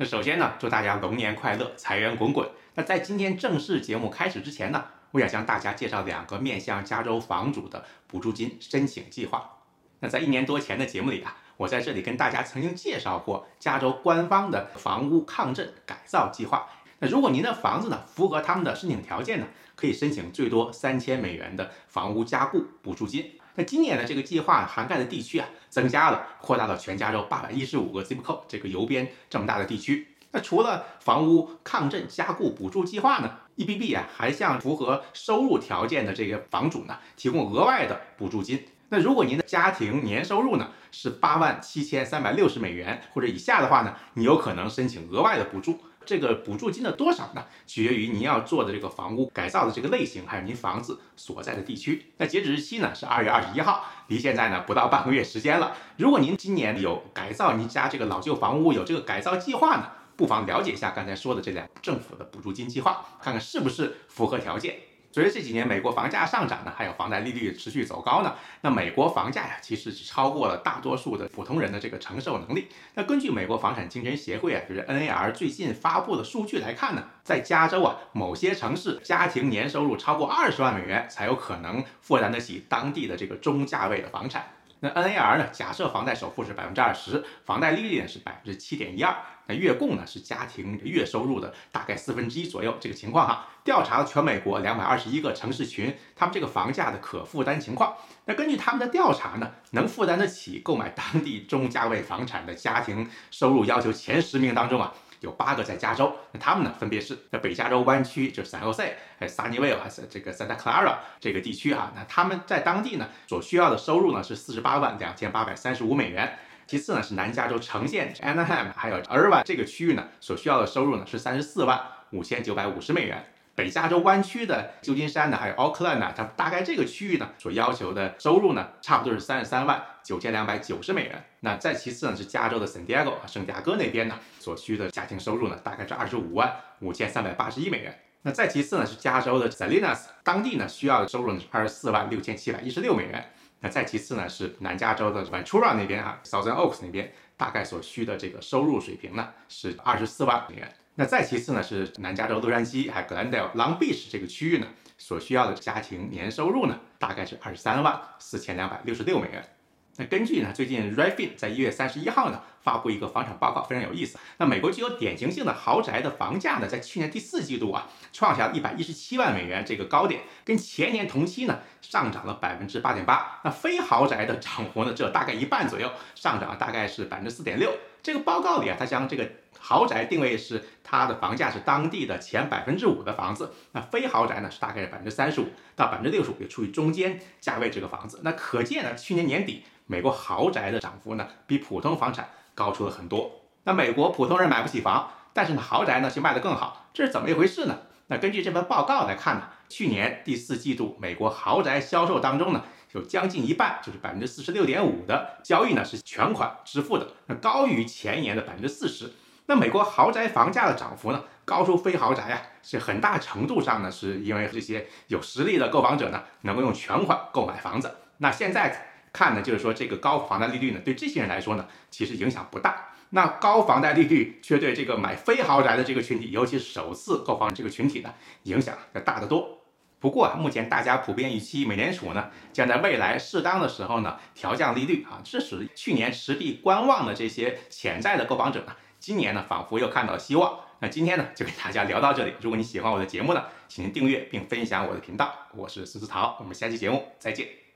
那首先呢，祝大家龙年快乐，财源滚滚。那在今天正式节目开始之前呢，我想向大家介绍两个面向加州房主的补助金申请计划。那在一年多前的节目里啊，我在这里跟大家曾经介绍过加州官方的房屋抗震改造计划。那如果您的房子呢符合他们的申请条件呢，可以申请最多三千美元的房屋加固补助金。那今年的这个计划涵盖的地区啊，增加了，扩大到全加州八百一十五个 zip code 这个邮编这么大的地区。那除了房屋抗震加固补助计划呢，EBB 啊还向符合收入条件的这个房主呢提供额外的补助金。那如果您的家庭年收入呢是八万七千三百六十美元或者以下的话呢，你有可能申请额外的补助。这个补助金的多少呢？取决于您要做的这个房屋改造的这个类型，还有您房子所在的地区。那截止日期呢是二月二十一号，离现在呢不到半个月时间了。如果您今年有改造您家这个老旧房屋，有这个改造计划呢，不妨了解一下刚才说的这两政府的补助金计划，看看是不是符合条件。随着这几年美国房价上涨呢，还有房贷利率持续走高呢，那美国房价呀，其实是超过了大多数的普通人的这个承受能力。那根据美国房产竞争协会啊，就是 NAR 最近发布的数据来看呢，在加州啊，某些城市家庭年收入超过二十万美元才有可能负担得起当地的这个中价位的房产。那 NAR 呢？假设房贷首付是百分之二十，房贷利率呢是百分之七点一二，那月供呢是家庭月收入的大概四分之一左右这个情况哈。调查了全美国两百二十一个城市群，他们这个房价的可负担情况。那根据他们的调查呢，能负担得起购买当地中价位房产的家庭收入要求前十名当中啊。有八个在加州，那他们呢，分别是在北加州湾区，就是 San Jose，还有 Sunnyvale，还是这个 Santa Clara 这个地区啊。那他们在当地呢，所需要的收入呢是四十八万两千八百三十五美元。其次呢是南加州城县 Anaheim，还有 Irvine 这个区域呢，所需要的收入呢是三十四万五千九百五十美元。北加州湾区的旧金山呢，还有 Oakland 呢，它大概这个区域呢所要求的收入呢，差不多是三十三万九千两百九十美元。那再其次呢是加州的 San Diego 圣地亚哥那边呢所需的家庭收入呢，大概是二十五万五千三百八十一美元。那再其次呢是加州的 Salinas，当地呢需要的收入呢是二十四万六千七百一十六美元。那再其次呢是南加州的 Ventura 那边啊，Southern Oaks 那边大概所需的这个收入水平呢是二十四万美元。那再其次呢，是南加州洛杉矶还有 Glendale Long Beach 这个区域呢，所需要的家庭年收入呢，大概是二十三万四千两百六十六美元。那根据呢，最近 Refin 在一月三十一号呢发布一个房产报告，非常有意思。那美国具有典型性的豪宅的房价呢，在去年第四季度啊，创下了一百一十七万美元这个高点，跟前年同期呢上涨了百分之八点八。那非豪宅的涨幅呢，只有大概一半左右，上涨大概是百分之四点六。这个报告里啊，它将这个豪宅定位是它的房价是当地的前百分之五的房子，那非豪宅呢是大概是百分之三十五到百分之六十五，也处于中间价位这个房子。那可见呢，去年年底。美国豪宅的涨幅呢，比普通房产高出了很多。那美国普通人买不起房，但是呢，豪宅呢却卖得更好，这是怎么一回事呢？那根据这份报告来看呢，去年第四季度美国豪宅销售当中呢，有将近一半，就是百分之四十六点五的交易呢是全款支付的，那高于前年的百分之四十。那美国豪宅房价的涨幅呢，高出非豪宅呀，是很大程度上呢，是因为这些有实力的购房者呢，能够用全款购买房子。那现在。看呢，就是说这个高房贷利率呢，对这些人来说呢，其实影响不大。那高房贷利率却对这个买非豪宅的这个群体，尤其是首次购房这个群体呢，影响要大得多。不过啊，目前大家普遍预期美联储呢，将在未来适当的时候呢，调降利率啊，致使去年持币观望的这些潜在的购房者呢，今年呢，仿佛又看到希望。那今天呢，就给大家聊到这里。如果你喜欢我的节目呢，请您订阅并分享我的频道。我是思思桃，我们下期节目再见。